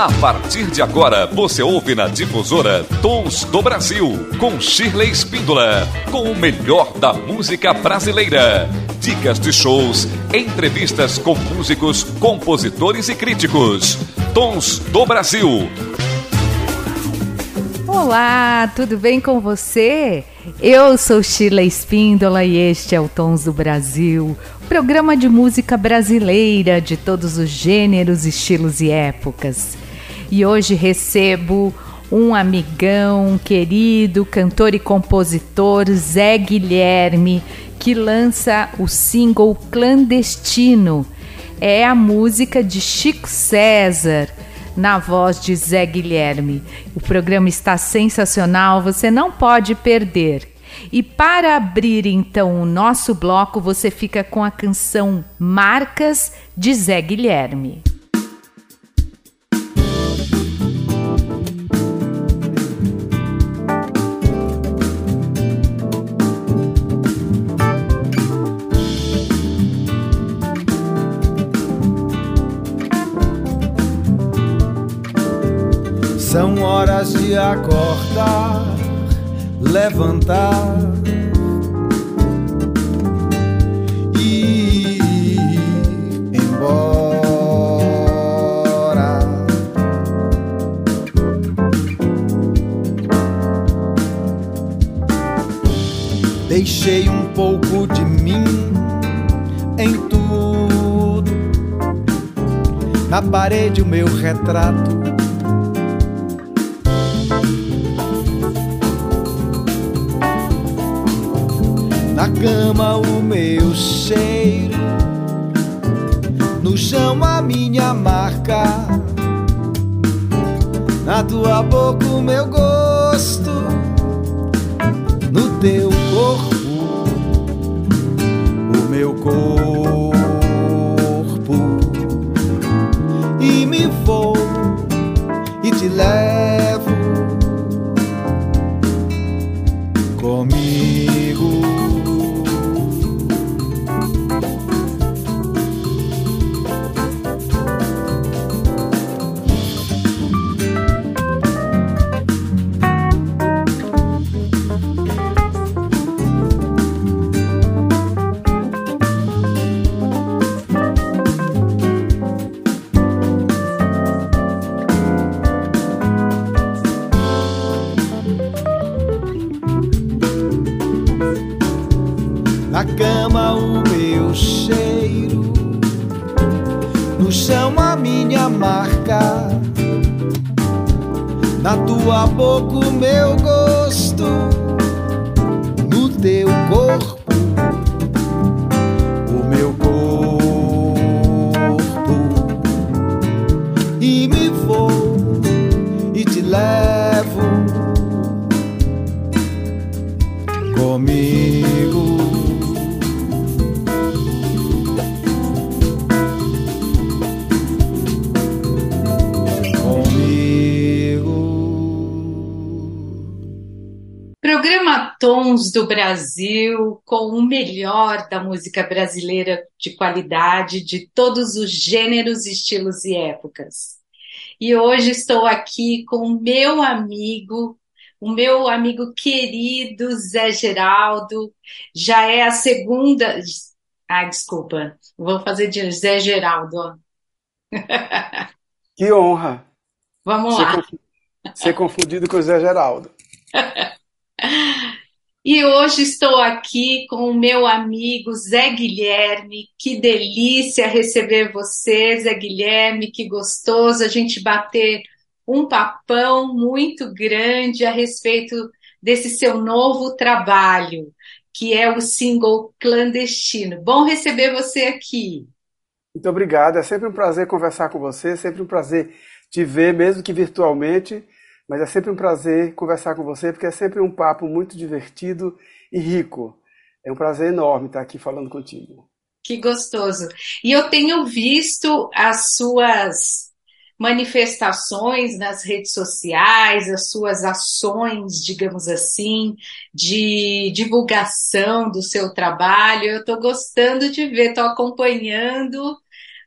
A partir de agora, você ouve na difusora Tons do Brasil, com Shirley Espíndola, com o melhor da música brasileira. Dicas de shows, entrevistas com músicos, compositores e críticos. Tons do Brasil. Olá, tudo bem com você? Eu sou Sheila Espíndola e este é o Tons do Brasil, programa de música brasileira de todos os gêneros, estilos e épocas. E hoje recebo um amigão querido, cantor e compositor Zé Guilherme, que lança o single Clandestino. É a música de Chico César na voz de Zé Guilherme. O programa está sensacional, você não pode perder. E para abrir então o nosso bloco, você fica com a canção Marcas de Zé Guilherme. São horas de acordar, levantar e ir embora. Deixei um pouco de mim em tudo. Na parede, o meu retrato cama o meu cheiro, no chão a minha marca, na tua boca o meu gosto, no teu corpo o meu corpo, Do Brasil, com o melhor da música brasileira de qualidade, de todos os gêneros, estilos e épocas. E hoje estou aqui com o meu amigo, o meu amigo querido Zé Geraldo. Já é a segunda. Ai, desculpa, vou fazer de Zé Geraldo. Que honra Vamos ser, lá. ser confundido com o Zé Geraldo. E hoje estou aqui com o meu amigo Zé Guilherme. Que delícia receber você, Zé Guilherme, que gostoso a gente bater um papão muito grande a respeito desse seu novo trabalho, que é o single Clandestino. Bom receber você aqui. Muito obrigado. É sempre um prazer conversar com você, sempre um prazer te ver, mesmo que virtualmente, mas é sempre um prazer conversar com você, porque é sempre um papo muito divertido e rico. É um prazer enorme estar aqui falando contigo. Que gostoso. E eu tenho visto as suas manifestações nas redes sociais, as suas ações, digamos assim, de divulgação do seu trabalho. Eu estou gostando de ver, estou acompanhando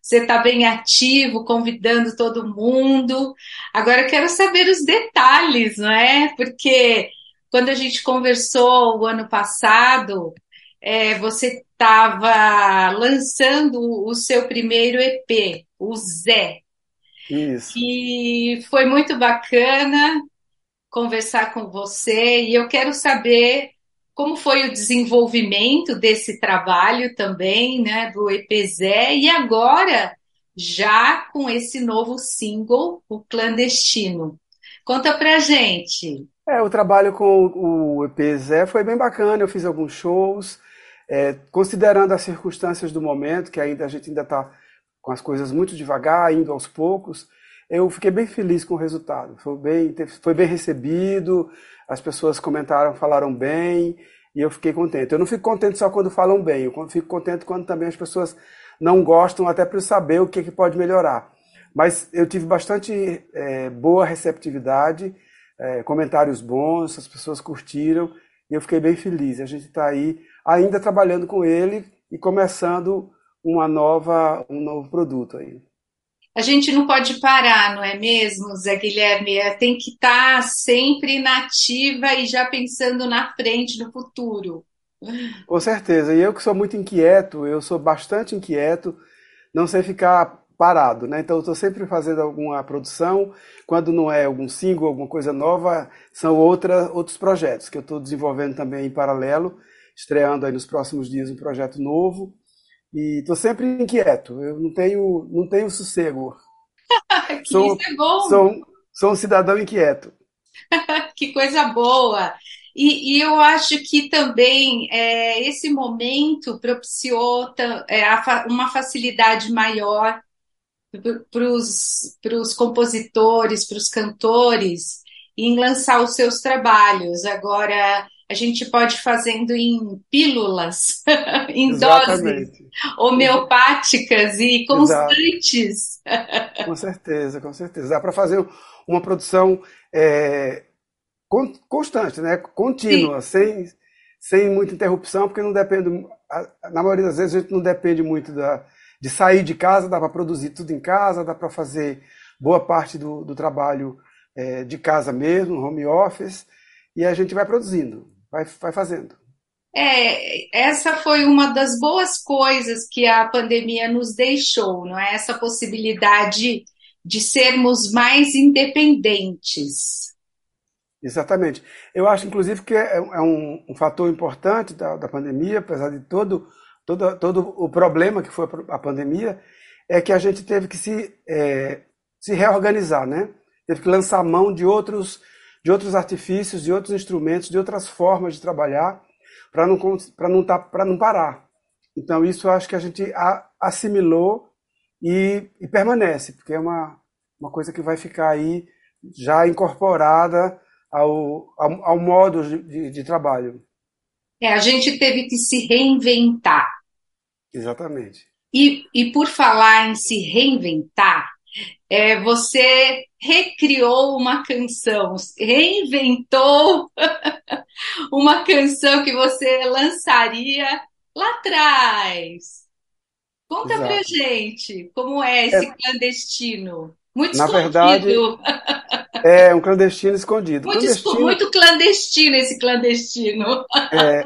você está bem ativo, convidando todo mundo. Agora eu quero saber os detalhes, não é? Porque quando a gente conversou o ano passado, é, você estava lançando o seu primeiro EP, o Zé. Isso. E foi muito bacana conversar com você e eu quero saber como foi o desenvolvimento desse trabalho também, né, do EPZé, e agora já com esse novo single, o Clandestino. Conta pra gente. É, o trabalho com o EPZé foi bem bacana, eu fiz alguns shows, é, considerando as circunstâncias do momento, que ainda a gente ainda está com as coisas muito devagar, indo aos poucos, eu fiquei bem feliz com o resultado. Foi bem, foi bem recebido, as pessoas comentaram, falaram bem, e eu fiquei contente. Eu não fico contente só quando falam bem, eu fico contente quando também as pessoas não gostam, até para saber o que, que pode melhorar. Mas eu tive bastante é, boa receptividade, é, comentários bons, as pessoas curtiram, e eu fiquei bem feliz. A gente está aí ainda trabalhando com ele e começando uma nova, um novo produto aí a gente não pode parar, não é mesmo, Zé Guilherme? É, tem que estar tá sempre nativa e já pensando na frente, no futuro. Com certeza. E eu que sou muito inquieto, eu sou bastante inquieto, não sei ficar parado, né? Então eu estou sempre fazendo alguma produção. Quando não é algum single, alguma coisa nova, são outra, outros projetos que eu estou desenvolvendo também em paralelo, estreando aí nos próximos dias um projeto novo. E estou sempre inquieto, eu não tenho, não tenho sossego. que sou, isso é bom! Sou, sou um cidadão inquieto. que coisa boa! E, e, eu acho que também é, esse momento propiciou é, uma facilidade maior para os compositores, para os cantores, em lançar os seus trabalhos. Agora, a gente pode fazendo em pílulas, em Exatamente. doses homeopáticas e constantes. Exato. Com certeza, com certeza. Dá para fazer uma produção é, constante, né? contínua, sem, sem muita interrupção, porque não depende. Na maioria das vezes a gente não depende muito da, de sair de casa, dá para produzir tudo em casa, dá para fazer boa parte do, do trabalho é, de casa mesmo, home office, e a gente vai produzindo vai, vai fazendo. É, essa foi uma das boas coisas que a pandemia nos deixou, não é? Essa possibilidade de sermos mais independentes. Exatamente. Eu acho, inclusive, que é, é um, um, fator importante da, da pandemia, apesar de todo, todo, todo o problema que foi a pandemia, é que a gente teve que se, é, se reorganizar, né? Teve que lançar mão de outros de outros artifícios, de outros instrumentos, de outras formas de trabalhar, para não, não, tá, não parar. Então, isso acho que a gente assimilou e, e permanece, porque é uma, uma coisa que vai ficar aí já incorporada ao, ao, ao modo de, de, trabalho. É, a gente teve que se reinventar. Exatamente. E, e por falar em se reinventar, é, você recriou uma canção, reinventou uma canção que você lançaria lá atrás. Conta Exato. pra gente como é esse é, clandestino. Muito na escondido. verdade, é um clandestino escondido. Muito clandestino, muito clandestino esse clandestino. É,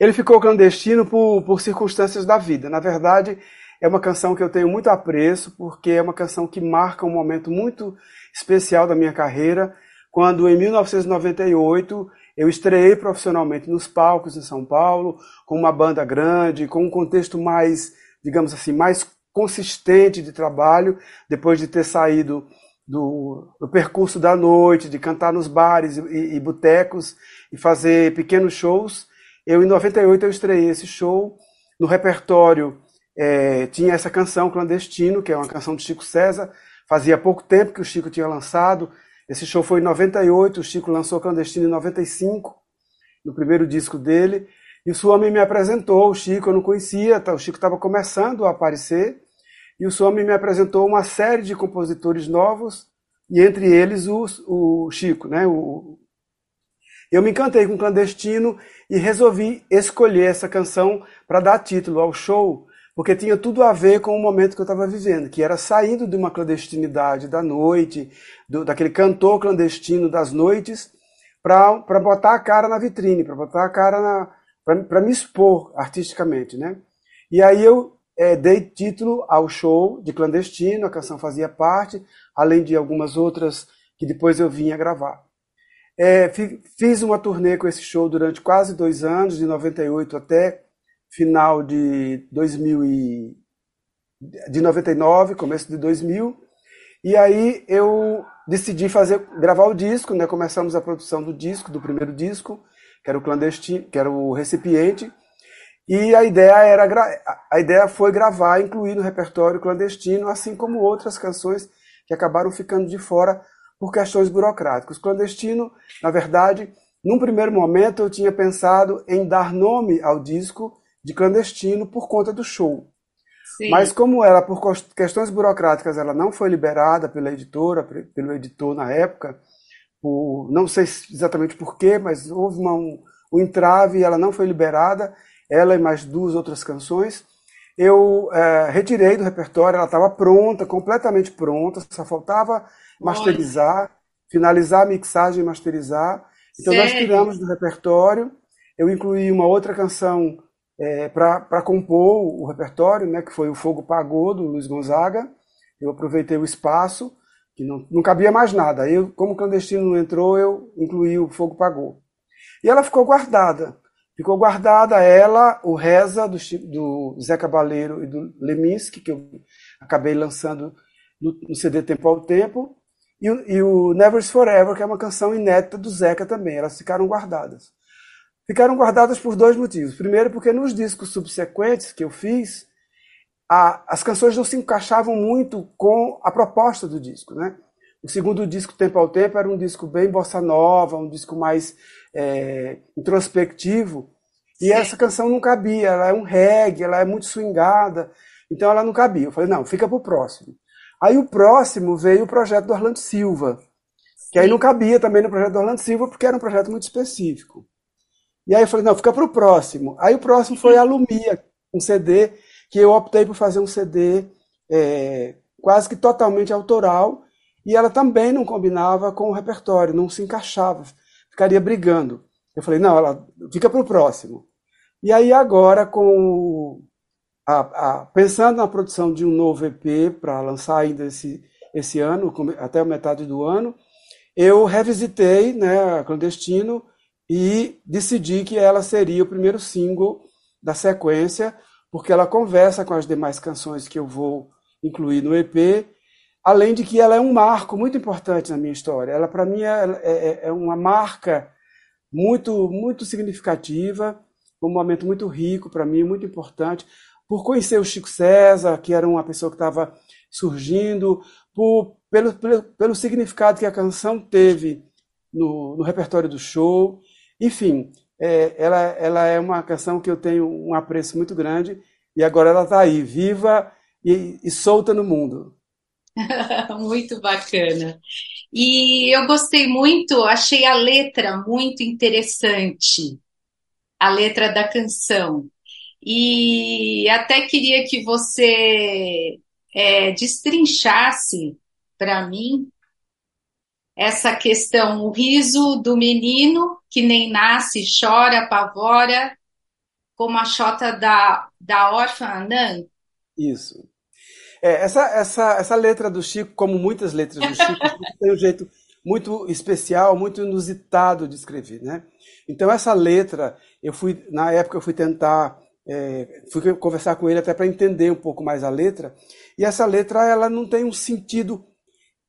ele ficou clandestino por, por circunstâncias da vida. Na verdade, é uma canção que eu tenho muito apreço, porque é uma canção que marca um momento muito especial da minha carreira, quando em 1998 eu estreiei profissionalmente nos palcos em São Paulo, com uma banda grande, com um contexto mais, digamos assim, mais consistente de trabalho, depois de ter saído do, do percurso da noite, de cantar nos bares e, e, botecos e fazer pequenos shows. Eu, em 98, eu estreiei esse show no repertório é, tinha essa canção Clandestino, que é uma canção de Chico César. Fazia pouco tempo que o Chico tinha lançado. Esse show foi em 98, o Chico lançou Clandestino em 95, no primeiro disco dele. E o Suami me apresentou, o Chico eu não conhecia, tá? o Chico estava começando a aparecer. E o Suami me apresentou uma série de compositores novos, e entre eles o, o Chico. Né? O, eu me encantei com Clandestino e resolvi escolher essa canção para dar título ao show porque tinha tudo a ver com o momento que eu estava vivendo, que era saindo de uma clandestinidade da noite, do, daquele cantor clandestino das noites, para botar a cara na vitrine, para botar a cara para me expor artisticamente, né? E aí eu é, dei título ao show de clandestino, a canção fazia parte, além de algumas outras que depois eu vinha gravar. É, fiz uma turnê com esse show durante quase dois anos, de 98 até final de 2000 e, de 99, começo de 2000. E aí eu decidi fazer gravar o disco, né? Começamos a produção do disco, do primeiro disco, que era o clandestino, que era o recipiente. E a ideia era a ideia foi gravar, incluir no repertório clandestino, assim como outras canções que acabaram ficando de fora por questões burocráticas. Clandestino, na verdade, num primeiro momento eu tinha pensado em dar nome ao disco de clandestino por conta do show. Sim. Mas como ela, por questões burocráticas, ela não foi liberada pela editora, pelo editor na época, por, não sei exatamente porquê, mas houve uma, um, um entrave e ela não foi liberada, ela e mais duas outras canções. Eu é, retirei do repertório, ela estava pronta, completamente pronta, só faltava masterizar, Olha. finalizar a mixagem e masterizar. Então Sério? nós tiramos do repertório. Eu incluí uma outra canção é, para compor o repertório, né, que foi o Fogo Pagou, do Luiz Gonzaga. Eu aproveitei o espaço, que não, não cabia mais nada. Eu, como o clandestino não entrou, eu incluí o Fogo Pagou. E ela ficou guardada. Ficou guardada ela, o Reza, do, do Zé Cabaleiro e do Leminski, que eu acabei lançando no, no CD Tempo ao Tempo, e, e o Never's Forever, que é uma canção inédita do Zeca também. Elas ficaram guardadas. Ficaram guardadas por dois motivos. Primeiro, porque nos discos subsequentes que eu fiz, a, as canções não se encaixavam muito com a proposta do disco. Né? O segundo disco, Tempo ao Tempo, era um disco bem bossa nova, um disco mais é, introspectivo. E Sim. essa canção não cabia, ela é um reggae, ela é muito swingada, então ela não cabia. Eu falei, não, fica para o próximo. Aí o próximo veio o projeto do Orlando Silva, que aí não cabia também no projeto do Orlando Silva, porque era um projeto muito específico. E aí eu falei, não, fica para o próximo. Aí o próximo foi a Lumia, um CD, que eu optei por fazer um CD é, quase que totalmente autoral, e ela também não combinava com o repertório, não se encaixava, ficaria brigando. Eu falei, não, ela fica para o próximo. E aí agora, com a, a, pensando na produção de um novo EP para lançar ainda esse, esse ano, até a metade do ano, eu revisitei né, Clandestino e decidi que ela seria o primeiro single da sequência, porque ela conversa com as demais canções que eu vou incluir no EP, além de que ela é um marco muito importante na minha história. Ela, para mim, é, é, é uma marca muito, muito significativa, um momento muito rico para mim, muito importante, por conhecer o Chico César, que era uma pessoa que estava surgindo, por, pelo, pelo, pelo, significado que a canção teve no, no repertório do show. Enfim, é, ela, ela é uma canção que eu tenho um apreço muito grande e agora ela está aí, viva e, e solta no mundo. muito bacana. E eu gostei muito, achei a letra muito interessante, a letra da canção. E até queria que você é, destrinchasse para mim essa questão, o riso do menino que nem nasce, chora, apavora, como a chota da, da órfã Anã. Isso. É, essa, essa, essa letra do Chico, como muitas letras do Chico, tem um jeito muito especial, muito inusitado de escrever, né? Então essa letra, eu fui na época eu fui tentar é, fui conversar com ele até para entender um pouco mais a letra. E essa letra ela não tem um sentido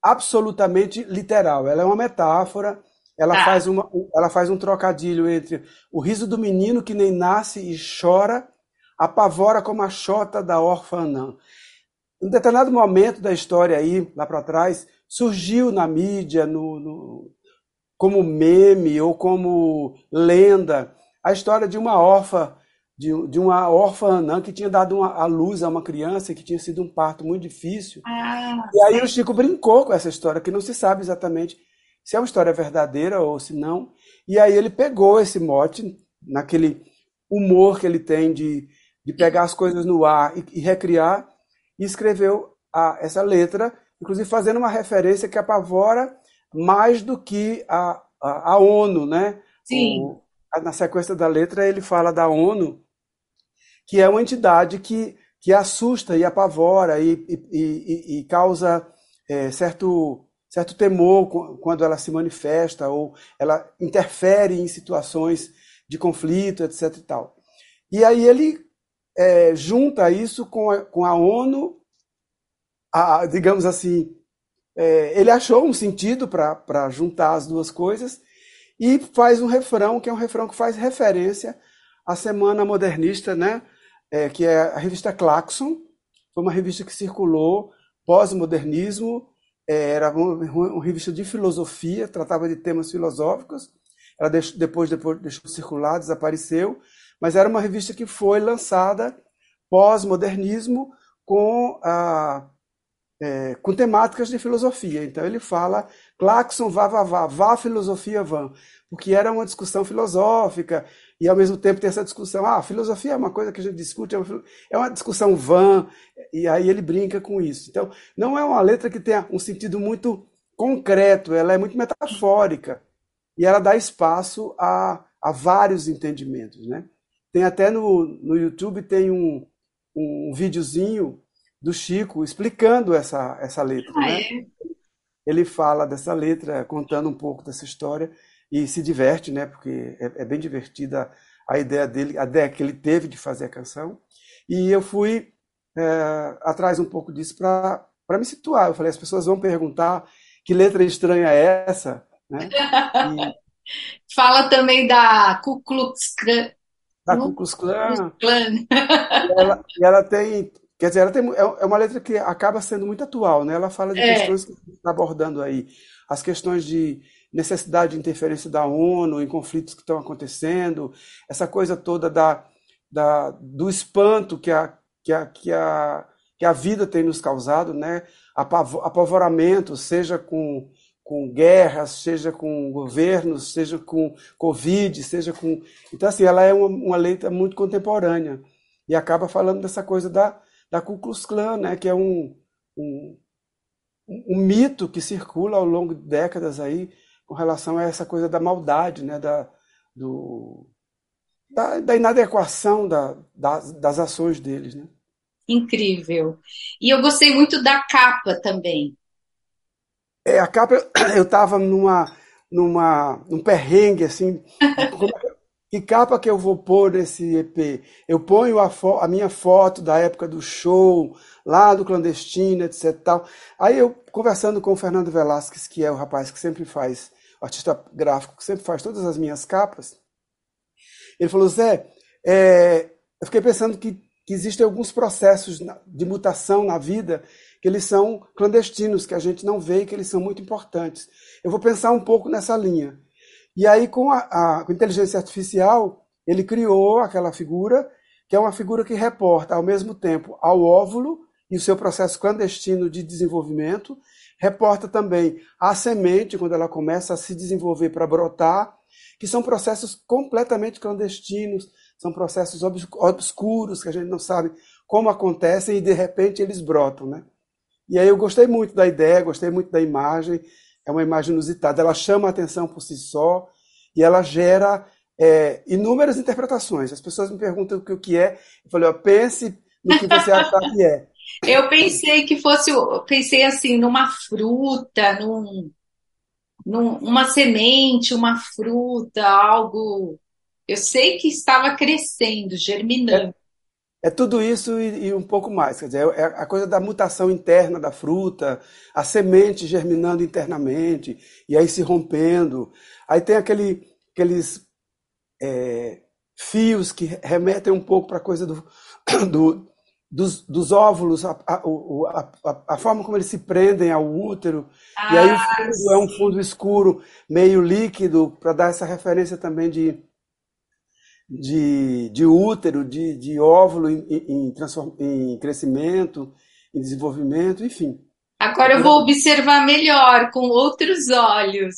absolutamente literal. Ela é uma metáfora. Ela, ah. faz, uma, ela faz um trocadilho entre o riso do menino que nem nasce e chora, apavora como a chota da órfã Anã. Em um determinado momento da história aí, lá para trás, surgiu na mídia, no, no, como meme ou como lenda, a história de uma órfã de, de uma órfã não, que tinha dado uma, a luz a uma criança que tinha sido um parto muito difícil. Ah, e aí o Chico brincou com essa história, que não se sabe exatamente se é uma história verdadeira ou se não. E aí ele pegou esse mote, naquele humor que ele tem de, de pegar as coisas no ar e, e recriar, e escreveu a, essa letra, inclusive fazendo uma referência que apavora mais do que a, a, a ONU, né? Sim. O, na sequência da letra ele fala da ONU, que é uma entidade que, que assusta e apavora e, e, e, causa é, certo, certo temor quando ela se manifesta ou ela interfere em situações de conflito, etc. E, tal. e aí ele é, junta isso com a, com a ONU, a, digamos assim, é, ele achou um sentido para juntar as duas coisas e faz um refrão, que é um refrão que faz referência à Semana Modernista, né? É, que é a revista Claxon. Foi uma revista que circulou pós-modernismo, é, era uma, uma, revista de filosofia, tratava de temas filosóficos. Ela depois, depois deixou de circular, desapareceu, mas era uma revista que foi lançada pós-modernismo com a é, com temáticas de filosofia. Então ele fala Claxon vá, vá, vá, vá filosofia vã, porque era uma discussão filosófica e ao mesmo tempo tem essa discussão, ah, filosofia é uma coisa que a gente discute, é uma, é uma discussão vã, e aí ele brinca com isso. Então não é uma letra que tenha um sentido muito concreto, ela é muito metafórica e ela dá espaço a, a vários entendimentos, né? Tem até no, no YouTube tem um, um videozinho do Chico explicando essa, essa letra. Ah, né? é? Ele fala dessa letra, contando um pouco dessa história e se diverte, né? Porque é, é bem divertida a ideia dele, a ideia que ele teve de fazer a canção. E eu fui é, atrás um pouco disso para me situar. Eu falei, as pessoas vão perguntar que letra estranha é essa, né? E, Fala também da Ku Klux Klan. Da Ku Klux Klan. Klan. E ela, ela tem Quer dizer, ela tem, é, é uma letra que acaba sendo muito atual, né? Ela fala de É. questões que está abordando aí. As questões de necessidade de interferência da ONU em conflitos que estão acontecendo, essa coisa toda da, da, do espanto que a, que a, que a, que a vida tem nos causado, né? Apavo- Apavoramento, seja com, com guerras, seja com governos, seja com Covid, seja com. Então, assim, ela é uma, uma letra muito contemporânea e acaba falando dessa coisa da, da Ku Klux Klan, né? Que é um, um, um mito que circula ao longo de décadas aí com relação a essa coisa da maldade, né? Da, do, da, da inadequação da, das, das ações deles, né? Incrível. E eu gostei muito da capa também. É, a capa, eu estava numa, numa, num perrengue, assim, é que- capa que eu vou pôr nesse EP? Eu ponho a, a minha foto da época do show, lá do clandestino, etc. Tal. Aí eu, conversando com o Fernando Velasquez, que é o rapaz que sempre faz, o artista gráfico que sempre faz todas as minhas capas, ele falou, Zé, é, eu fiquei pensando que, que existem alguns processos de mutação na vida que eles são clandestinos, que a gente não vê e que eles são muito importantes. Eu vou pensar um pouco nessa linha. E aí, com a, a- com a inteligência artificial, ele criou aquela figura, que é uma figura que reporta ao mesmo tempo ao óvulo e o seu processo clandestino de desenvolvimento, reporta também à semente, quando ela começa a se desenvolver para brotar, que são processos completamente clandestinos, são processos obs- obscuros, que a gente não sabe como acontecem e de repente eles brotam, né? E aí eu gostei muito da ideia, gostei muito da imagem, é uma imagem inusitada, ela chama a atenção por si só e ela gera é, inúmeras interpretações. As pessoas me perguntam o que, o que é, eu falei, ó, pense no que você achar que é. Eu pensei que fosse, pensei assim, numa fruta, num, num, uma semente, uma fruta, algo. Eu sei que estava crescendo, germinando. É tudo isso e, e um pouco mais. Quer dizer, é a coisa da mutação interna da fruta, a semente germinando internamente e aí se rompendo. Aí tem aquele, aqueles é, fios que remetem um pouco para a coisa do, do- dos, dos óvulos, a, a- a- a- forma como eles se prendem ao útero. E aí o Ah, fundo é um fundo escuro, meio líquido, para dar essa referência também de, de, de útero, de, de óvulo em, em, em crescimento, em desenvolvimento, enfim. agora eu vou observar melhor, com outros olhos.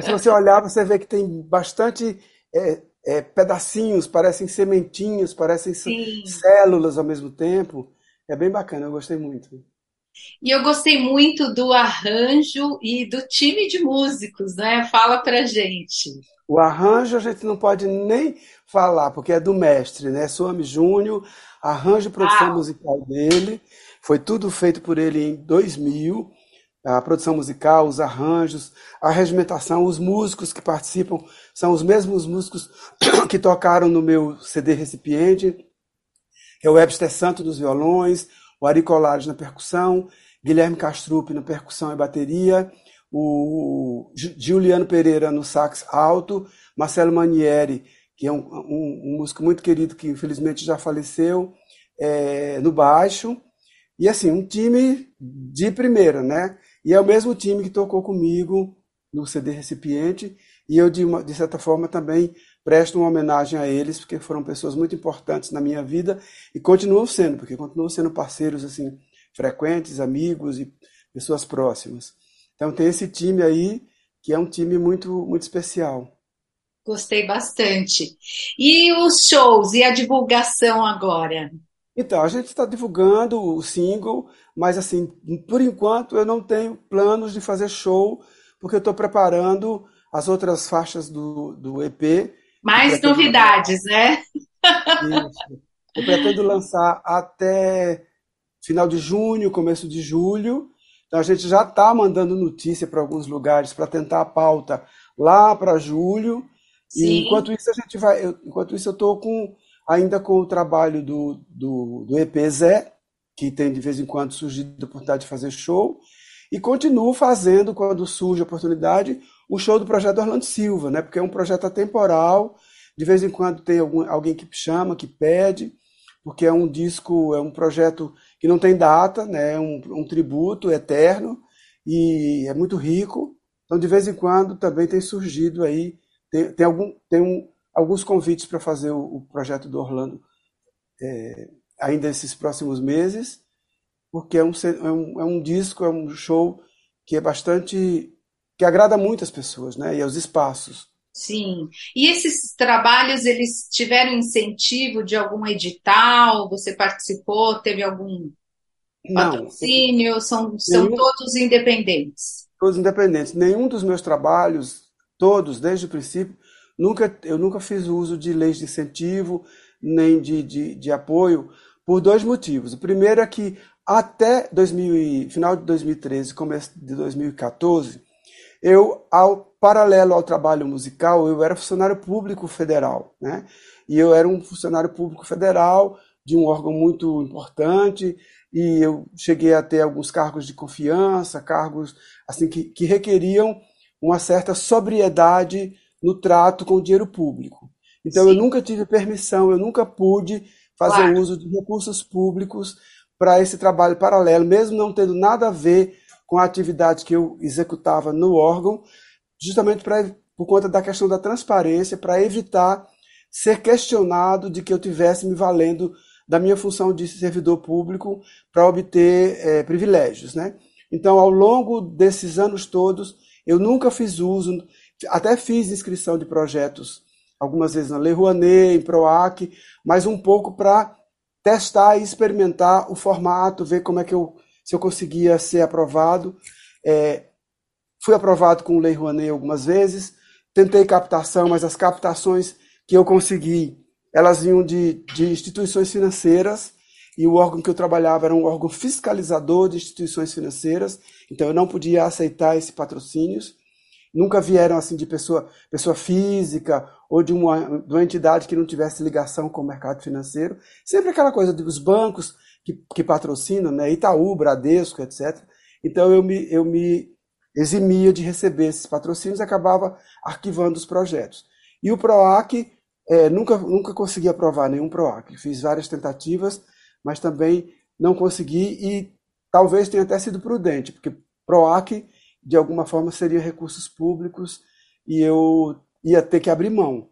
Se você olhar, você vê que tem bastante é, é, pedacinhos, parecem sementinhos, parecem Sim. células ao mesmo tempo. É bem bacana, eu gostei muito. E eu gostei muito do arranjo e do time de músicos, né? Fala pra gente. O arranjo a gente não pode nem falar, porque é do mestre, né? Suami Júnior, arranjo e produção ah. musical dele. Foi tudo feito por ele em 2000. A produção musical, os arranjos, a regimentação, os músicos que participam são os mesmos músicos que tocaram no meu CD recipiente. É o Webster Santo dos violões, o Ari Colares na percussão, Guilherme Castrup na percussão e bateria, o Juliano Pereira no sax alto, Marcelo Manieri, que é um, um, um músico muito querido que infelizmente já faleceu, é, no baixo. E assim, um time de primeira, né? E é o mesmo time que tocou comigo no CD Recipiente, e eu, de, uma, de certa forma, também presto uma homenagem a eles, porque foram pessoas muito importantes na minha vida e continuam sendo, porque continuam sendo parceiros assim frequentes, amigos e pessoas próximas. Então tem esse time aí que é um time muito muito especial. Gostei bastante. E os shows e a divulgação agora? Então, a gente está divulgando o single, mas assim, por enquanto eu não tenho planos de fazer show, porque eu estou preparando as outras faixas do, do EP. Mais novidades, né? Isso. Eu pretendo lançar até final de junho, começo de julho. Então a gente já está mandando notícia para alguns lugares para tentar a pauta lá para julho. Sim. E enquanto isso a gente vai, eu, enquanto isso eu estou com ainda com o trabalho do, do, do EP Zé, que tem de vez em quando surgido a oportunidade de fazer show, e continuo fazendo, quando surge a oportunidade, o show do projeto Orlando Silva, né? porque é um projeto atemporal, de vez em quando tem algum, alguém que chama, que pede, porque é um disco, é um projeto que não tem data, né? é um, um tributo eterno, e é muito rico, então de vez em quando também tem surgido aí, tem, tem, algum, tem um, alguns convites para fazer o, o, projeto do Orlando é, ainda esses próximos meses, porque é um, é, um, é um disco, é um show que é bastante. que agrada muito as pessoas, né? E aos espaços. Sim. E esses trabalhos, eles tiveram incentivo de algum edital? Você participou? Teve algum patrocínio? Não, são, são nenhum, todos independentes? Todos independentes. Nenhum dos meus trabalhos, todos, desde o princípio, Nunca, eu nunca fiz uso de leis de incentivo, nem de, de, de apoio, por dois motivos. O primeiro é que até 2000, final de 2013, começo de 2014, eu, ao paralelo ao trabalho musical, eu era funcionário público federal, né? E eu era um funcionário público federal de um órgão muito importante e eu cheguei a ter alguns cargos de confiança, cargos assim que, que requeriam uma certa sobriedade no trato com o dinheiro público. Então, Sim. eu nunca tive permissão, eu nunca pude fazer claro. uso de recursos públicos para esse trabalho paralelo, mesmo não tendo nada a ver com a atividade que eu executava no órgão, justamente pra, por conta da questão da transparência, para evitar ser questionado de que eu tivesse me valendo da minha função de servidor público para obter é, privilégios, né? Então, ao longo desses anos todos, eu nunca fiz uso até fiz inscrição de projetos, algumas vezes na Lei Rouanet, em PROAC, mas um pouco para testar e experimentar o formato, ver como é que eu, se eu conseguia ser aprovado. É, fui aprovado com Lei Rouanet algumas vezes, tentei captação, mas as captações que eu consegui, elas vinham de, de instituições financeiras, e o órgão que eu trabalhava era um órgão fiscalizador de instituições financeiras, então eu não podia aceitar esses patrocínios nunca vieram assim de pessoa, pessoa física ou de uma, de uma entidade que não tivesse ligação com o mercado financeiro. Sempre aquela coisa dos bancos que, que patrocinam, né? Itaú, Bradesco, etc. Então eu me, eu me eximia de receber esses patrocínios e acabava arquivando os projetos. E o PROAC, é, nunca, nunca consegui aprovar nenhum PROAC. Fiz várias tentativas, mas também não consegui e talvez tenha até sido prudente, porque PROAC de alguma forma seriam recursos públicos e eu ia ter que abrir mão.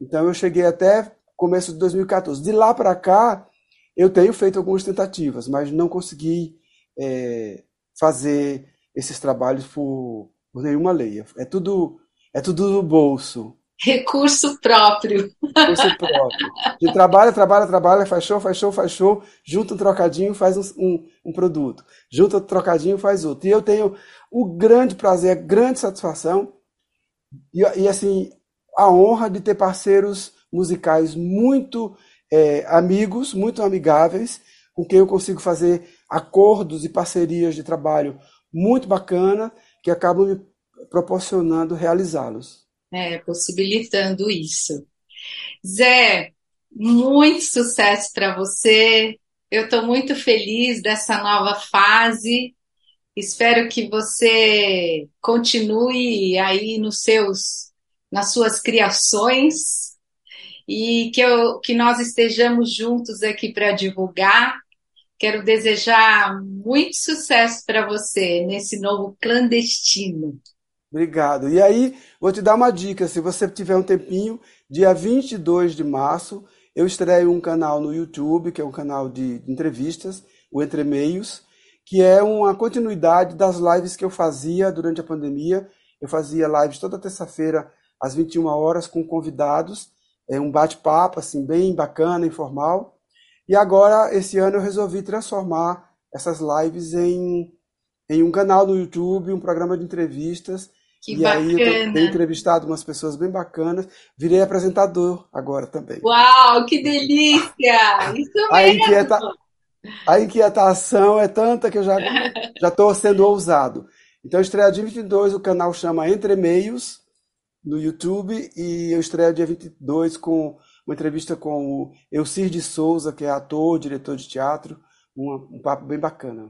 Então eu cheguei até começo de 2014. De lá para cá, eu tenho feito algumas tentativas, mas não consegui é, fazer esses trabalhos por, por nenhuma lei. É tudo, é tudo do bolso. Recurso próprio. Recurso próprio. De trabalha, trabalha, trabalha, faz show, faz show, faz show, junta um trocadinho, faz um, um, um produto. Junta trocadinho, faz outro. E eu tenho o grande prazer, a grande satisfação e, e assim, a honra de ter parceiros musicais muito é, amigos, muito amigáveis, com quem eu consigo fazer acordos e parcerias de trabalho muito bacana, que acabam me proporcionando realizá-los. É, possibilitando isso. Zé, muito sucesso para você. Eu estou muito feliz dessa nova fase. Espero que você continue aí nos seus, nas suas criações e que, eu, que nós estejamos juntos aqui para divulgar. Quero desejar muito sucesso para você nesse novo clandestino. Obrigado. E aí, vou te dar uma dica: se você tiver um tempinho, dia 22 de março, eu estreio um canal no YouTube, que é um canal de entrevistas, o Entre Meios, que é uma continuidade das lives que eu fazia durante a pandemia. Eu fazia lives toda terça-feira às 21 horas com convidados, é um bate-papo assim bem bacana, informal. E agora esse ano eu resolvi transformar essas lives em em um canal no YouTube, um programa de entrevistas. Que e bacana. aí eu tenho entrevistado umas pessoas bem bacanas. Virei apresentador agora também. Uau, que delícia! Isso A mesmo! inquieta- A inquietação é tanta que eu já estou sendo ousado. Então, estreia dia 22, o canal chama Entre Meios, no YouTube, e eu estreio dia 22 com uma entrevista com o Elcir de Souza, que é ator, diretor de teatro, um, um papo bem bacana.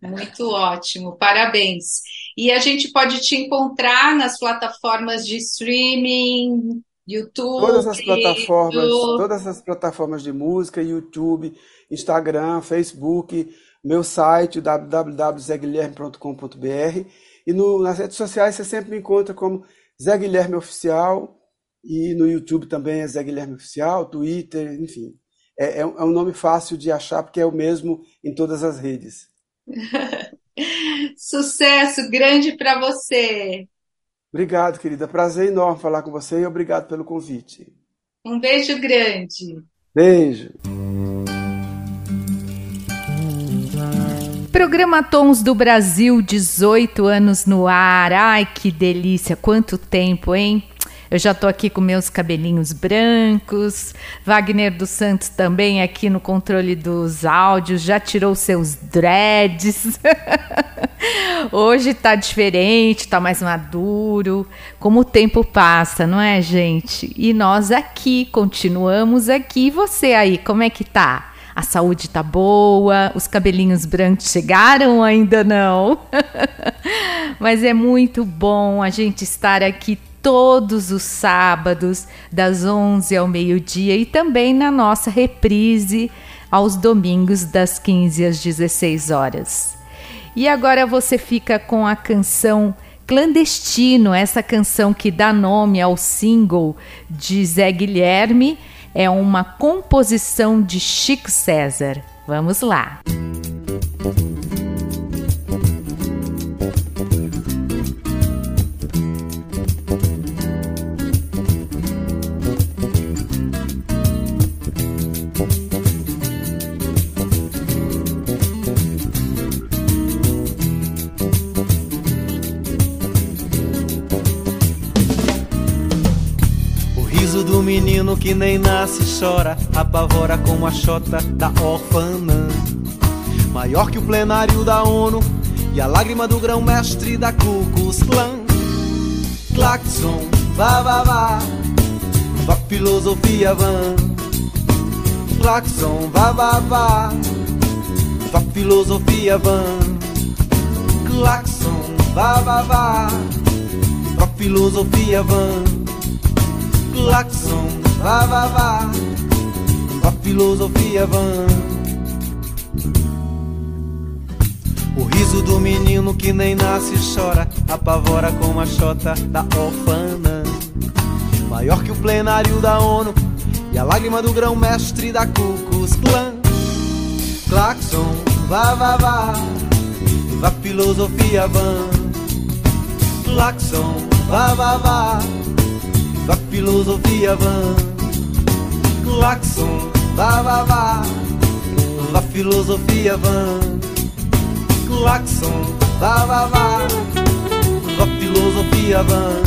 Muito ótimo, parabéns. E a gente pode te encontrar nas plataformas de streaming, YouTube, Todas as plataformas, do- todas as plataformas de música, YouTube, Instagram, Facebook, meu site www.zeguilherme.com.br e no, nas redes sociais você sempre me encontra como Zé Guilherme Oficial e no YouTube também é Zé Guilherme Oficial, Twitter, enfim. É, é um é um nome fácil de achar porque é o mesmo em todas as redes. Sucesso grande para você. Obrigado, querida. Prazer enorme falar com você e obrigado pelo convite. Um beijo grande. Beijo. Programa Tons do Brasil, 18 anos no ar. Ai, que delícia! Quanto tempo, hein? Eu já tô aqui com meus cabelinhos brancos. Wagner dos Santos também aqui no controle dos áudios, já tirou seus dreads. Hoje tá diferente, tá mais maduro. Como o tempo passa, não é, gente? E nós aqui, continuamos aqui. E você aí, como é que tá? A saúde tá boa, os cabelinhos brancos chegaram ainda não. Mas é muito bom a gente estar aqui todos os sábados, das 11 ao meio-dia e também na nossa reprise aos domingos, das 15 às 16 horas. E agora você fica com a canção Clandestino, essa canção que dá nome ao single de Zé Guilherme, é uma composição de Chico César. Vamos lá. O que nem nasce chora, apavora como a chota da orfanã. Maior que o plenário da ONU e a lágrima do grão-mestre da Ku Klux Klan. Claxon, vá, vá, vá, vá filosofia vã. Claxon, vá, vá, vá, vá filosofia vã. Claxon, vá, vá, vá, vá filosofia vã. Claxon, vá, vá, vá, vá filosofia vã. O riso do menino que nem nasce chora, apavora como a chota da orfana. Maior que o plenário da ONU e a lágrima do grão-mestre da Ku Klux Klan. Claxon, vá, vá, vá, vá filosofia vã. Claxon, vá, vá, vá, da filosofia vã. Claxon, vá, vá, da filosofia vã. Claxon, vá, vá, da filosofia vã.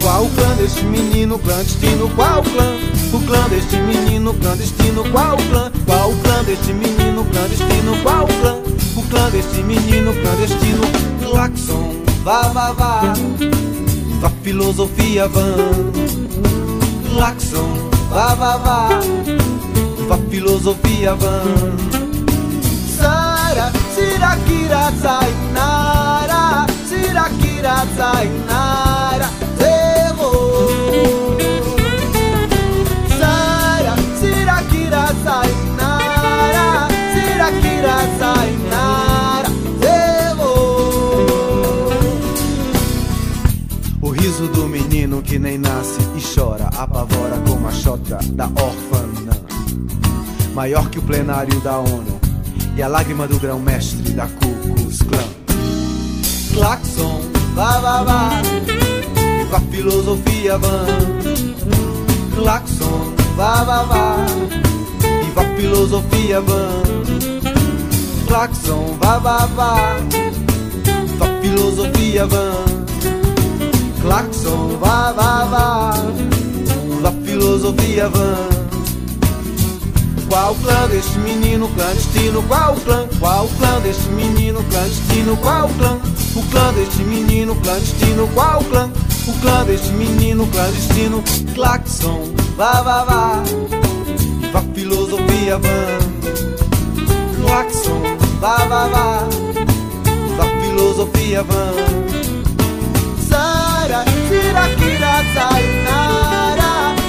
Qual o clã deste menino clandestino? Qual o clã? O clã deste menino clandestino? Qual o clã? Qual o clã deste menino clandestino? Qual o clã? O clã deste menino clandestino? Claxon, vá, vá, vá da filosofia vã. Claxon, vá, vá, vá, da filosofia vã. Sara, sirakira, zainara, sirakira, zainara, que nem nasce e chora, apavora como a chota da órfã. Maior que o plenário da ONU e a lágrima do grão-mestre da Ku Klux Klan. Claxon, vá, vá, vá, com a filosofia vã. Claxon, vá, vá, vá, viva a filosofia vã. Claxon, vá, vá, vá, viva a filosofia vã. Claxon, vá, vá, vá, da filosofia vã. Qual clã deste menino clandestino? Qual clã? Qual clã deste menino clandestino? Qual clã? O clã deste menino clandestino? Qual clã? O clã deste menino clandestino? Claxon, vá, vá, vá, da filosofia vã. Claxon, vá, vá, vá, da filosofia キラキラさいなら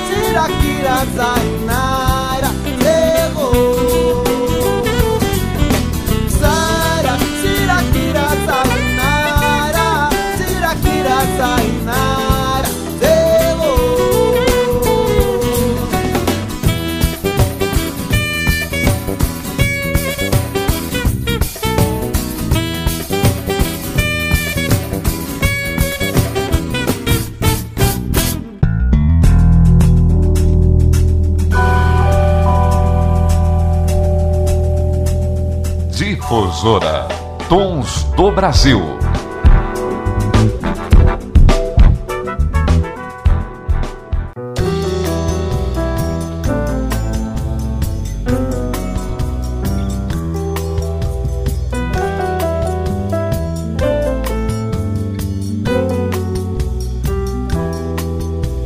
キラキラさいなら Tons do Brasil.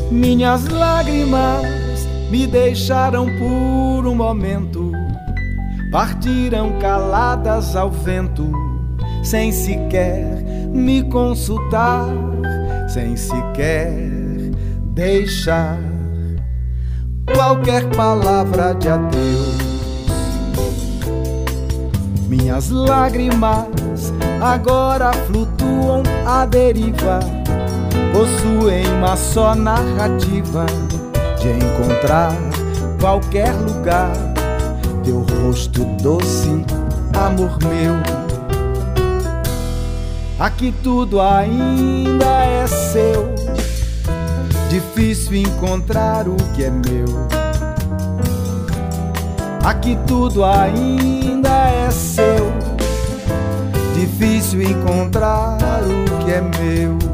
Minhas lágrimas me deixaram por um momento, partiram caladas ao vento, sem sequer me consultar, sem sequer deixar qualquer palavra de adeus. Minhas lágrimas agora flutuam à deriva possuem uma só narrativa de encontrar qualquer lugar teu rosto doce, amor meu. Aqui tudo ainda é seu, difícil encontrar o que é meu. Aqui tudo ainda é seu, difícil encontrar o que é meu.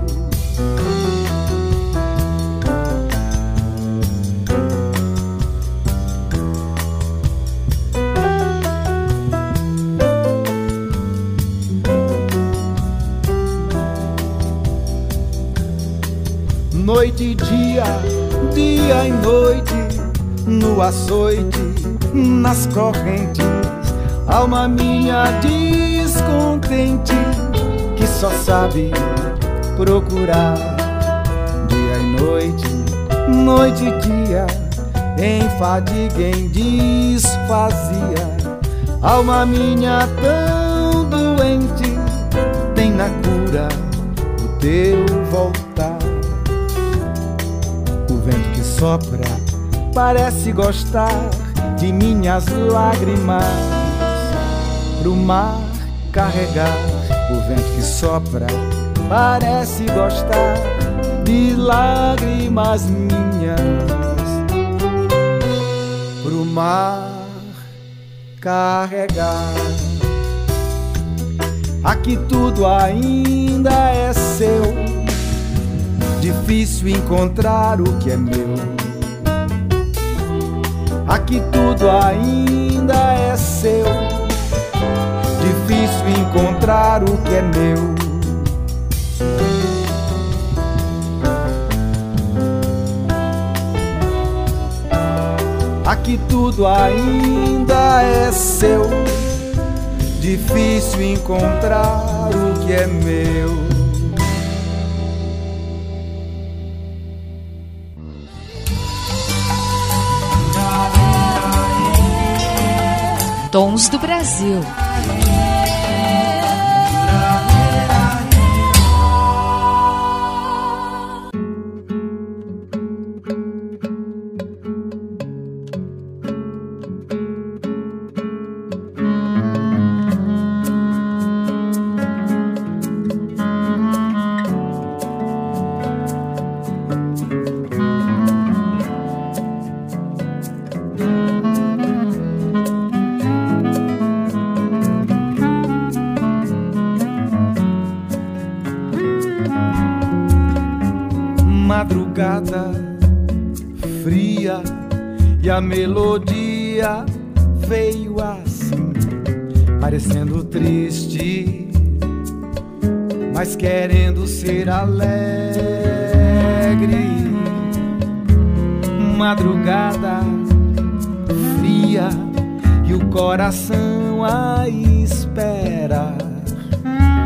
Noite e dia, dia e noite, no açoite, nas correntes, alma minha descontente, que só sabe procurar. Dia e noite, noite e dia, em fadiga, em disfasia, alma minha tão sopra parece gostar de minhas lágrimas. Pro mar carregar, o vento que sopra parece gostar de lágrimas minhas pro mar carregar. Aqui tudo ainda é seu, difícil encontrar o que é meu. Aqui tudo ainda é seu, difícil encontrar o que é meu. Aqui tudo ainda é seu. Difícil encontrar o que é meu. Tons do Brasil. Madrugada fria e a melodia veio assim, parecendo triste, mas querendo ser alegre. Madrugada fria e o coração a espera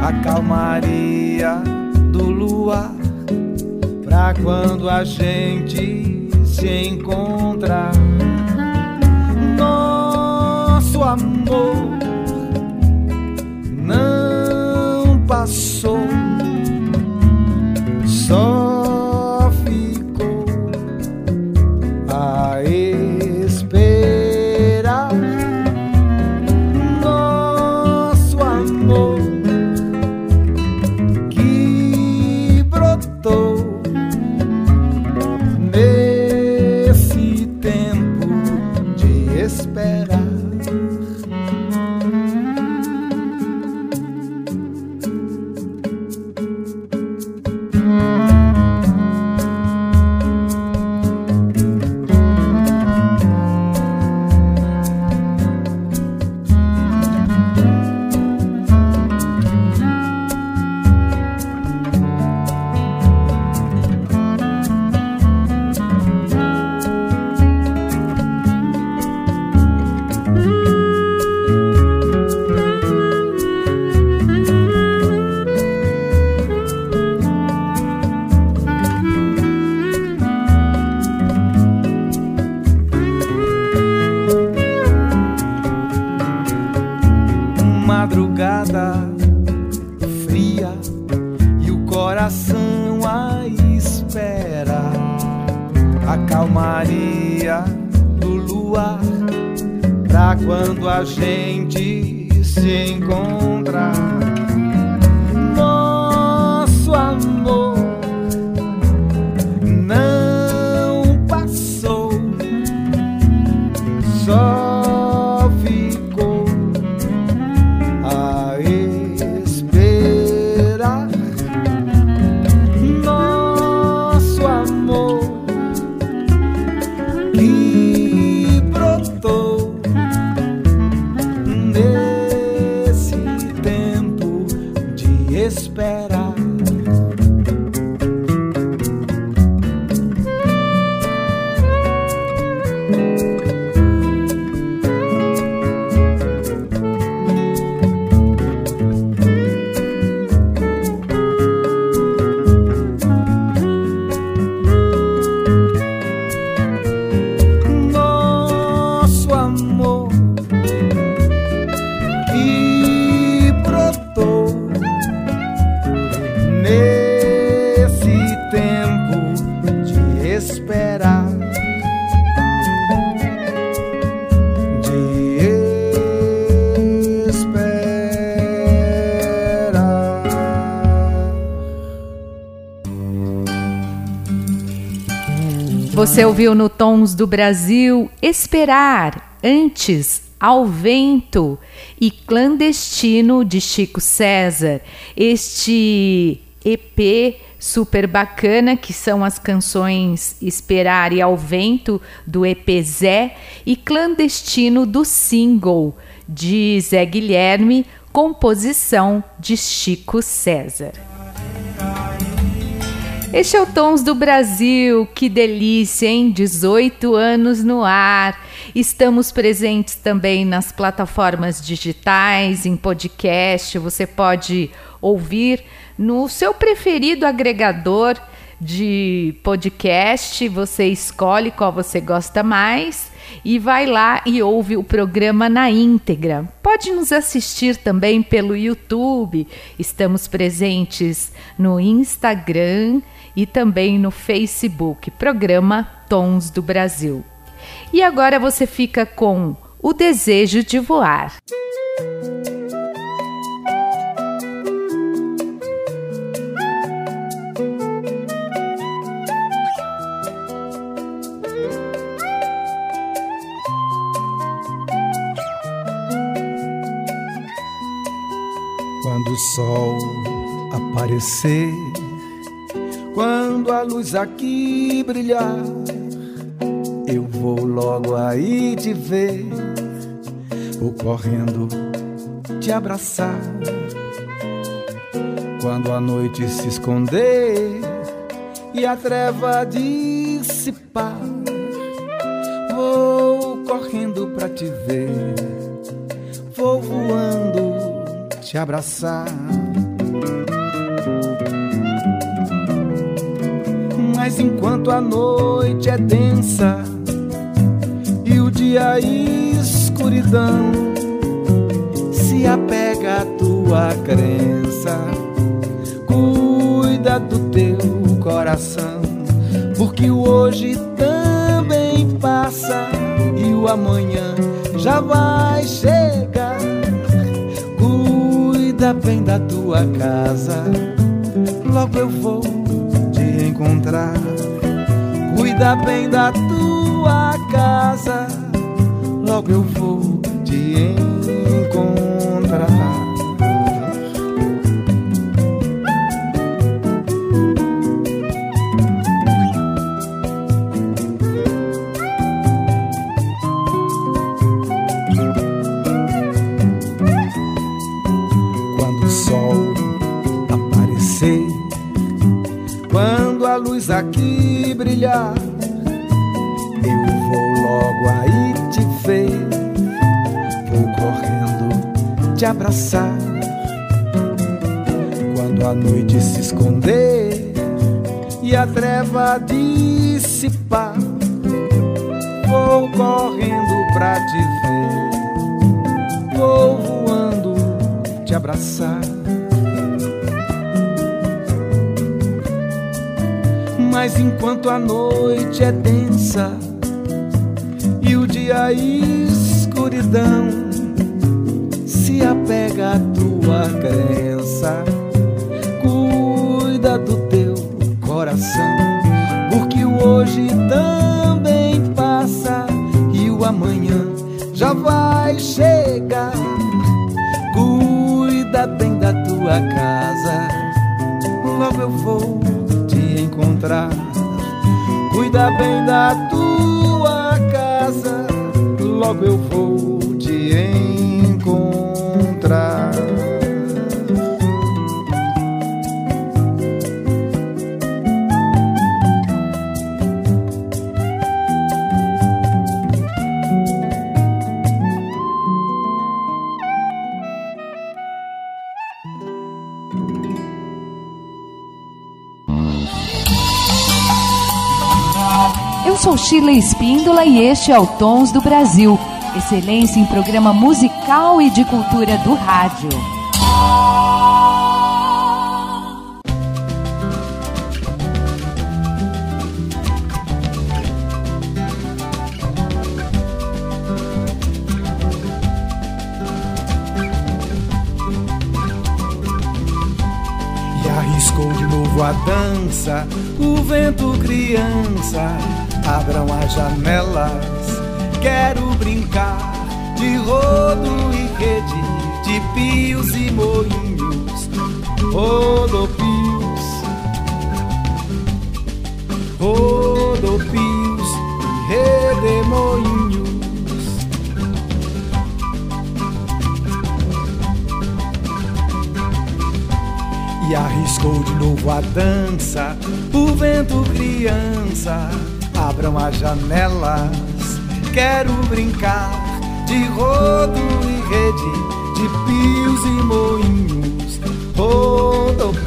a calmaria do luar pra quando a gente se encontrar. Nosso amor não passou, quando a gente se encontrar. Você ouviu no Tons do Brasil Esperar, antes Ao Vento e Clandestino de Chico César. Este EP super bacana que são as canções Esperar e Ao Vento do EP Zé e Clandestino do single de Zé Guilherme, composição de Chico César. Este é o Tons do Brasil, que delícia, hein? 18 anos no ar. Estamos presentes também nas plataformas digitais, em podcast. Você pode ouvir no seu preferido agregador de podcast. Você escolhe qual você gosta mais e vai lá e ouve o programa na íntegra. Pode nos assistir também pelo YouTube. Estamos presentes no Instagram e também no Facebook, programa Tons do Brasil. E agora você fica com o desejo de voar. Quando o sol aparecer, quando a luz aqui brilhar, eu vou logo aí te ver, vou correndo te abraçar. Quando a noite se esconder e a treva dissipar, vou correndo pra te ver, vou voando te abraçar. Mas enquanto a noite é densa e o dia escuridão, se apega à tua crença, cuida do teu coração, porque o hoje também passa e o amanhã já vai chegar. Cuida bem da tua casa, logo eu vou encontrar. Cuida bem da tua casa, logo eu vou te encontrar. Aqui brilhar, eu vou logo aí te ver, vou correndo te abraçar. Quando a noite se esconder e a treva dissipar, vou correndo pra te ver, vou voando te abraçar. Mas enquanto a noite é densa e o dia é escuridão, se apega à tua crença, cuida do teu coração, porque o hoje também passa e o amanhã já vai chegar. Cuida bem da tua casa, logo eu vou te encontrar. Cuida bem da tua casa, logo eu vou te encontrar. Sheila Espíndola e este é o Tons do Brasil. Excelência em programa musical e de cultura do rádio. e arriscou de novo a dança, o vento criança, abram as janelas, quero brincar de rodo e rede, de pios e moinhos, rodopios, rodopios e redemoinhos. E arriscou de novo a dança, o vento criança, abram as janelas, quero brincar de rodo e rede, de pios e moinhos, rodopios,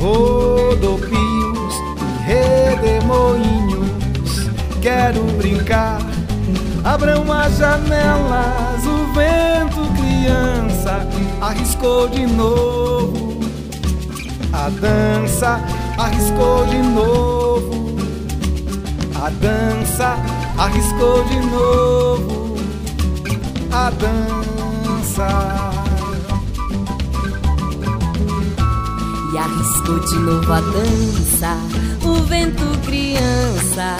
rodopios e redemoinhos. Quero brincar, abram as janelas, o vento criança arriscou de novo. A dança arriscou de novo. A dança arriscou de novo a dança. E arriscou de novo a dança, o vento criança,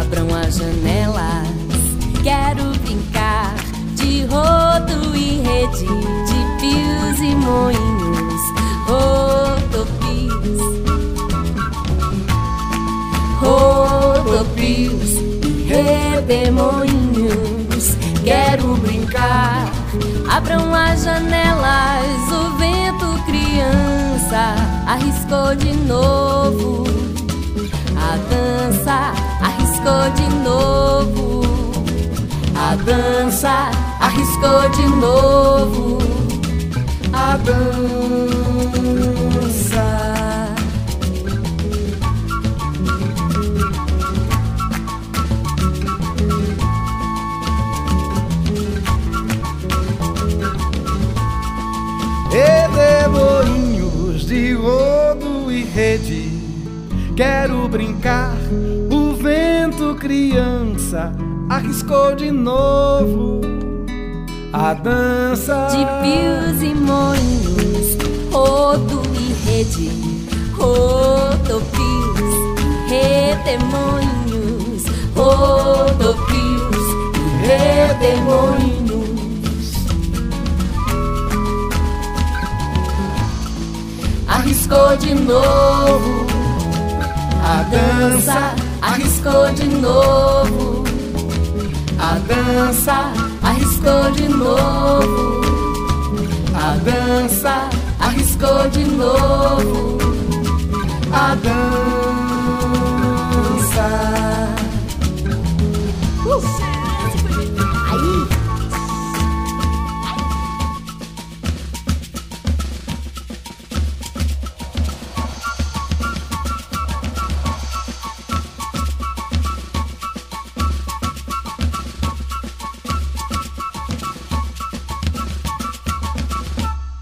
abram as janelas, quero brincar de rodo e rede, de pios e moinhos, rodopios, redemoinhos. Quero brincar, abram as janelas. O vento, criança, arriscou de novo. A dança arriscou de novo. A dança arriscou de novo. A dança. Rede. Quero brincar, o vento criança arriscou de novo a dança de pios e moinhos, rodo e rede, rodopios, redemoinhos, rodopios e redemoinhos. Arriscou de novo. A dança arriscou de novo. A dança arriscou de novo. A dança arriscou de novo. A dança. Uh!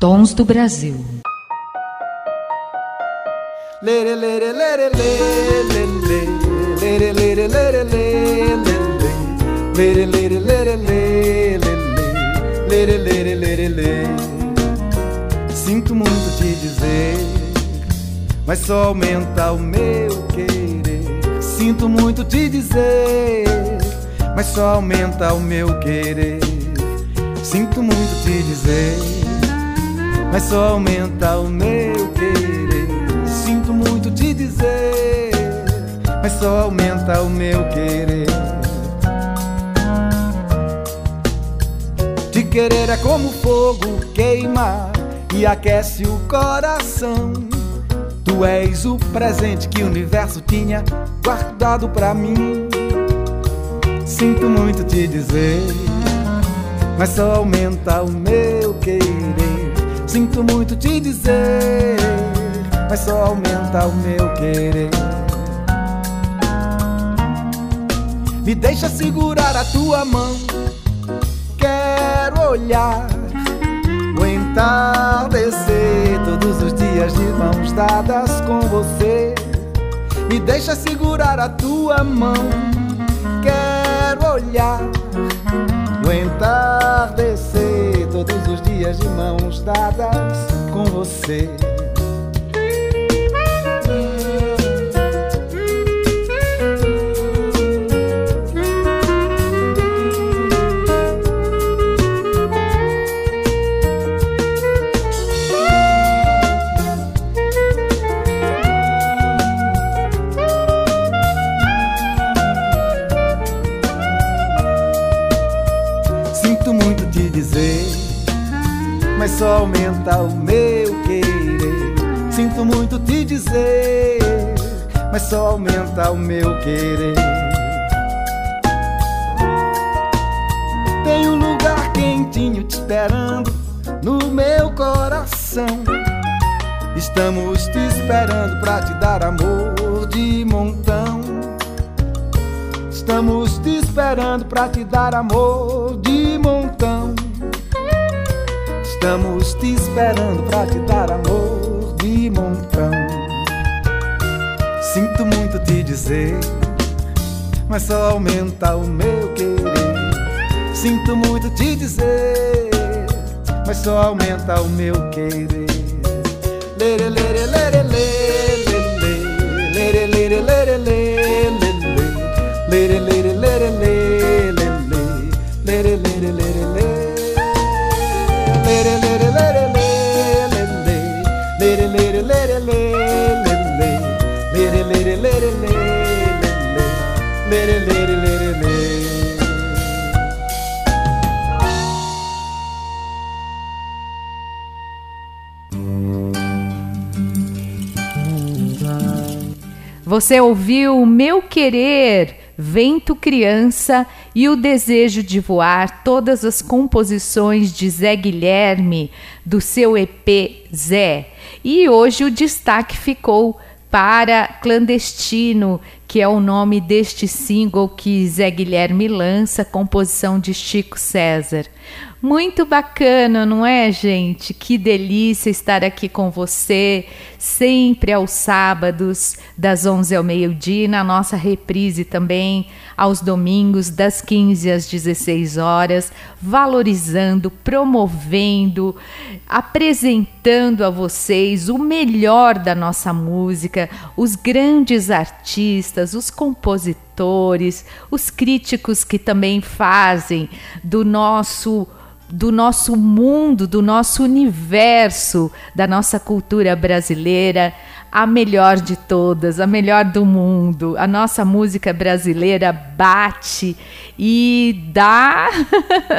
Tons do Brasil. Sinto muito te dizer, mas só aumenta o meu querer. Sinto muito te dizer, mas só aumenta o meu querer. Sinto muito te dizer mas só aumenta o meu querer. Sinto muito te dizer, mas só aumenta o meu querer. Te querer é como fogo queima e aquece o coração. Tu és o presente que o universo tinha guardado pra mim. Sinto muito te dizer, mas só aumenta o meu querer. Sinto muito te dizer, mas só aumenta o meu querer. Me deixa segurar a tua mão, quero olhar o entardecer todos os dias de mãos dadas com você. Me deixa segurar a tua mão, quero olhar no entardecer, todos os dias de mãos dadas com você. Só aumenta o meu querer. Sinto muito te dizer, mas só aumenta o meu querer. Tem um lugar quentinho te esperando no meu coração. Estamos te esperando pra te dar amor de montão. Estamos te esperando pra te dar amor Estamos te esperando pra te dar amor de montão. Sinto muito te dizer, mas só aumenta o meu querer. Sinto muito te dizer, mas só aumenta o meu querer. Lere, lere, lere, Você ouviu o Meu Querer, Vento Criança e o Desejo de Voar, todas as composições de Zé Guilherme, do seu EP Zé. E hoje o destaque ficou para Clandestino, que é o nome deste single que Zé Guilherme lança, composição de Chico César. Muito bacana, não é, gente? Que delícia estar aqui com você, sempre aos sábados, das 11 ao meio-dia, na nossa reprise também, aos domingos, das 15 às 16 horas, valorizando, promovendo, apresentando a vocês o melhor da nossa música, os grandes artistas, os compositores, os críticos que também fazem do nosso do nosso mundo, do nosso universo, da nossa cultura brasileira, a melhor de todas, a melhor do mundo. A nossa música brasileira bate e dá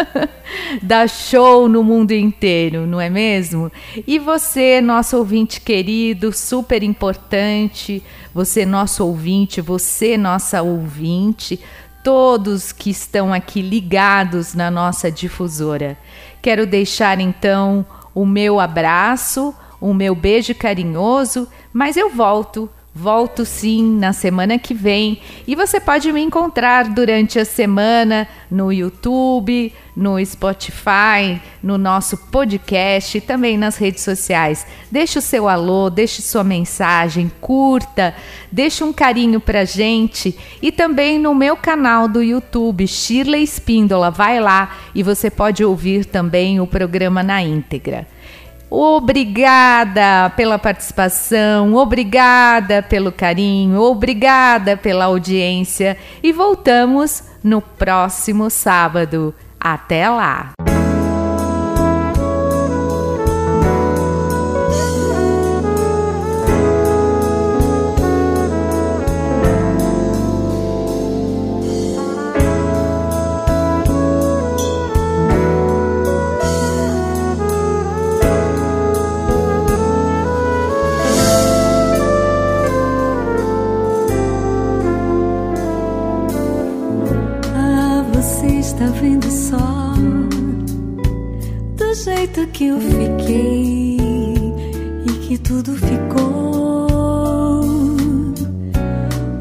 dá show no mundo inteiro, não é mesmo? E você, nosso ouvinte querido, super importante, você nosso ouvinte, você nossa ouvinte, todos que estão aqui ligados na nossa difusora. Quero deixar então o meu abraço, o meu beijo carinhoso, mas eu volto Volto sim na semana que vem e você pode me encontrar durante a semana no YouTube, no Spotify, no nosso podcast e também nas redes sociais. Deixe o seu alô, deixe sua mensagem, curta, deixe um carinho pra gente e também no meu canal do YouTube, Shirley Espíndola. Vai lá e você pode ouvir também o programa na íntegra. Obrigada pela participação, obrigada pelo carinho, obrigada pela audiência e voltamos no próximo sábado. Até lá! Jeito que eu fiquei e que tudo ficou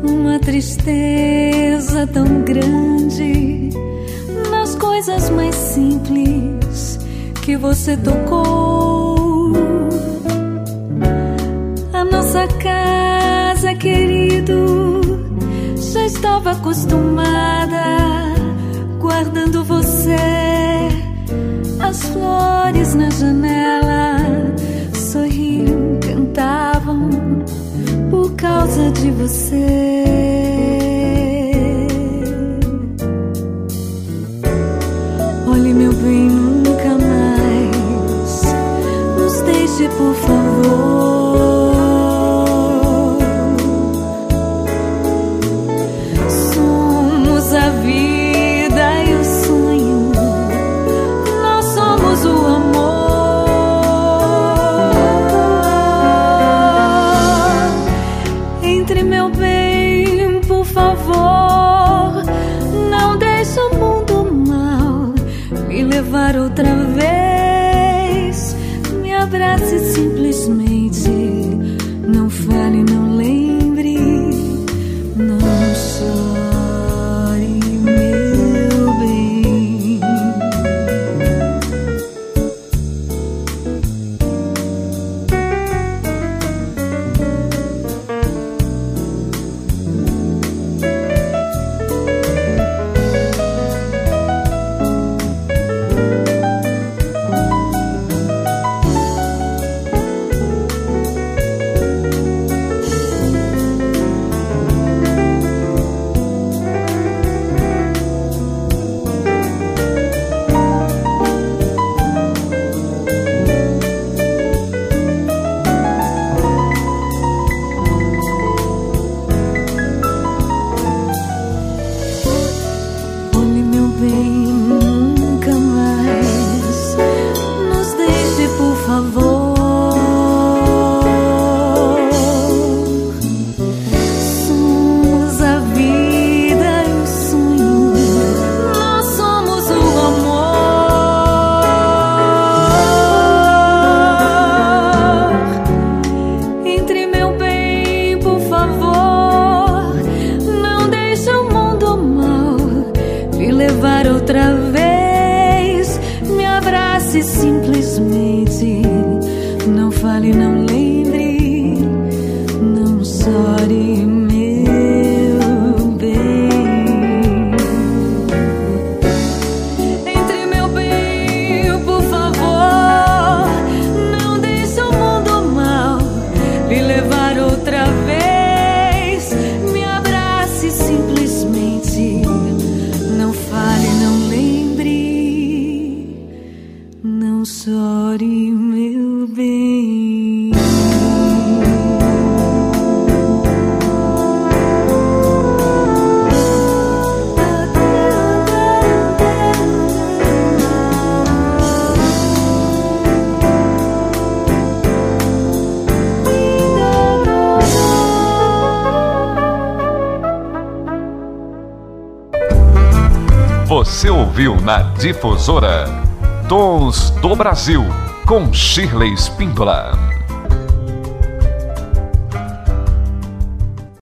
uma tristeza tão grande nas coisas mais simples que você tocou. A nossa casa, querido, já estava acostumada aguardando você. As flores na janela sorriam, cantavam por causa de você. Olhe, meu bem, nunca mais nos deixe, por favor. outra vez. Difusora. Tons do Brasil, com Shirley Spindola.